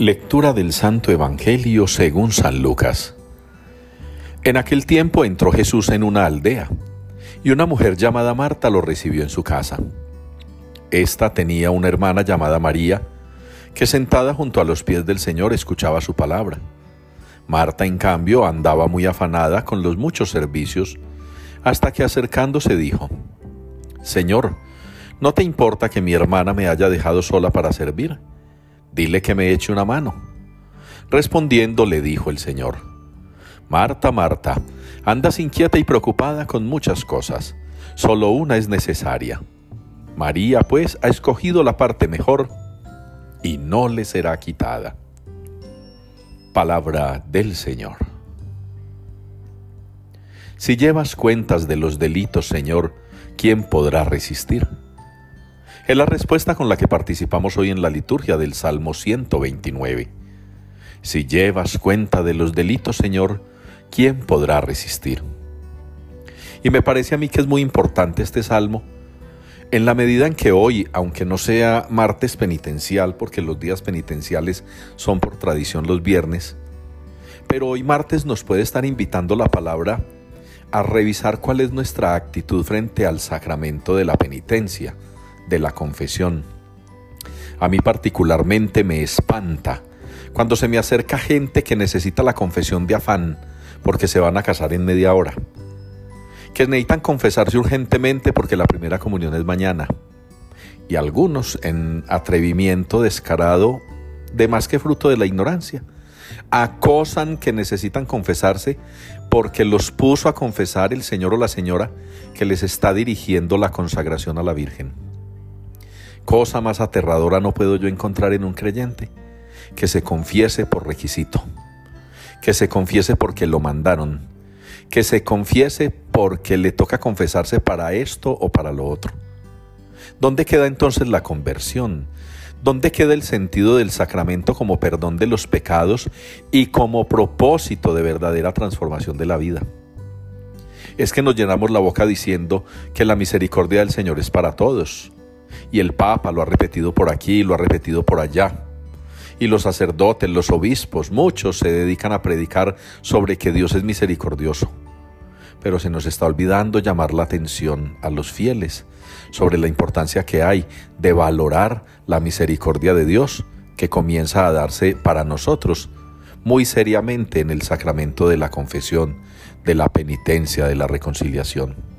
Lectura del Santo Evangelio según San Lucas. En aquel tiempo entró Jesús en una aldea, y una mujer llamada Marta lo recibió en su casa. Esta tenía una hermana llamada María, que sentada junto a los pies del Señor escuchaba su palabra. Marta, en cambio, andaba muy afanada con los muchos servicios, hasta que acercándose dijo, Señor, ¿no te importa que mi hermana me haya dejado sola para servir? Dile que me eche una mano. Respondiendo le dijo el Señor, Marta, Marta, andas inquieta y preocupada con muchas cosas, solo una es necesaria. María, pues, ha escogido la parte mejor y no le será quitada. Palabra del Señor. Si llevas cuentas de los delitos, Señor, ¿quién podrá resistir? Es la respuesta con la que participamos hoy en la liturgia del Salmo 129. Si llevas cuenta de los delitos, Señor, ¿quién podrá resistir? Y me parece a mí que es muy importante este salmo, en la medida en que hoy, aunque no sea martes penitencial, porque los días penitenciales son por tradición los viernes, pero hoy martes nos puede estar invitando la palabra a revisar cuál es nuestra actitud frente al sacramento de la penitencia de la confesión. A mí particularmente me espanta cuando se me acerca gente que necesita la confesión de afán porque se van a casar en media hora, que necesitan confesarse urgentemente porque la primera comunión es mañana, y algunos en atrevimiento descarado de más que fruto de la ignorancia, acosan que necesitan confesarse porque los puso a confesar el Señor o la Señora que les está dirigiendo la consagración a la Virgen. Cosa más aterradora no puedo yo encontrar en un creyente, que se confiese por requisito, que se confiese porque lo mandaron, que se confiese porque le toca confesarse para esto o para lo otro. ¿Dónde queda entonces la conversión? ¿Dónde queda el sentido del sacramento como perdón de los pecados y como propósito de verdadera transformación de la vida? Es que nos llenamos la boca diciendo que la misericordia del Señor es para todos, y el Papa lo ha repetido por aquí, lo ha repetido por allá. Y los sacerdotes, los obispos, muchos se dedican a predicar sobre que Dios es misericordioso. Pero se nos está olvidando llamar la atención a los fieles sobre la importancia que hay de valorar la misericordia de Dios que comienza a darse para nosotros muy seriamente en el sacramento de la confesión, de la penitencia, de la reconciliación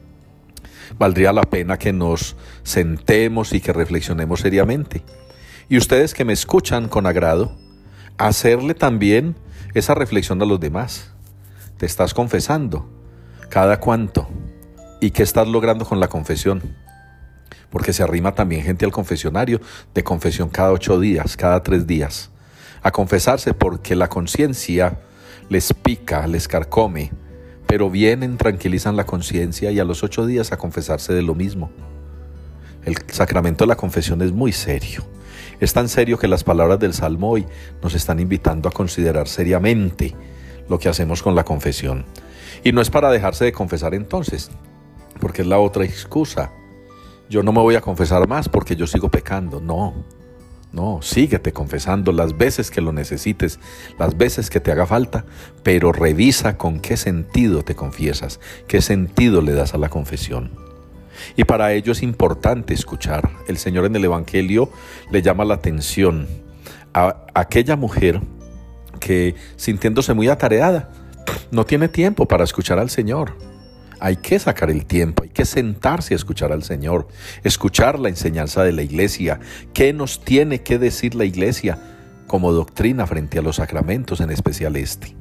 valdría la pena que nos sentemos y que reflexionemos seriamente. Y ustedes que me escuchan con agrado, hacerle también esa reflexión a los demás. Te estás confesando. ¿Cada cuánto? ¿Y qué estás logrando con la confesión? Porque se arrima también gente al confesionario de confesión cada ocho días, cada tres días. A confesarse porque la conciencia les pica, les carcome, pero vienen, tranquilizan la conciencia y a los ocho días a confesarse de lo mismo. El sacramento de la confesión es muy serio. Es tan serio que las palabras del Salmo hoy nos están invitando a considerar seriamente lo que hacemos con la confesión. Y no es para dejarse de confesar entonces, porque es la otra excusa. Yo no me voy a confesar más porque yo sigo pecando. No, no, síguete confesando las veces que lo necesites, las veces que te haga falta, pero revisa con qué sentido te confiesas, qué sentido le das a la confesión. Y para ello es importante escuchar. El Señor en el Evangelio le llama la atención a aquella mujer que sintiéndose muy atareada, no tiene tiempo para escuchar al Señor hay que sacar el tiempo, hay que sentarse a escuchar al Señor, escuchar la enseñanza de la iglesia, qué nos tiene que decir la iglesia como doctrina frente a los sacramentos, en especial este.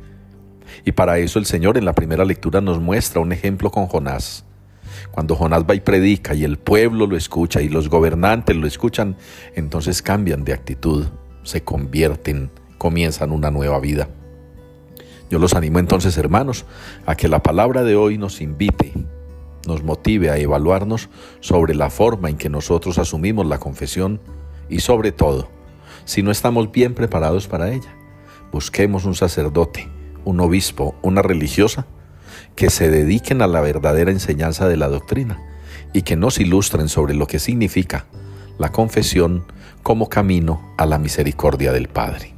Y para eso el Señor en la primera lectura nos muestra un ejemplo con Jonás. Cuando Jonás va y predica y el pueblo lo escucha y los gobernantes lo escuchan, entonces cambian de actitud, se convierten, comienzan una nueva vida. Yo los animo entonces, hermanos, a que la palabra de hoy nos invite, nos motive a evaluarnos sobre la forma en que nosotros asumimos la confesión y sobre todo, si no estamos bien preparados para ella, busquemos un sacerdote, un obispo, una religiosa, que se dediquen a la verdadera enseñanza de la doctrina y que nos ilustren sobre lo que significa la confesión como camino a la misericordia del Padre.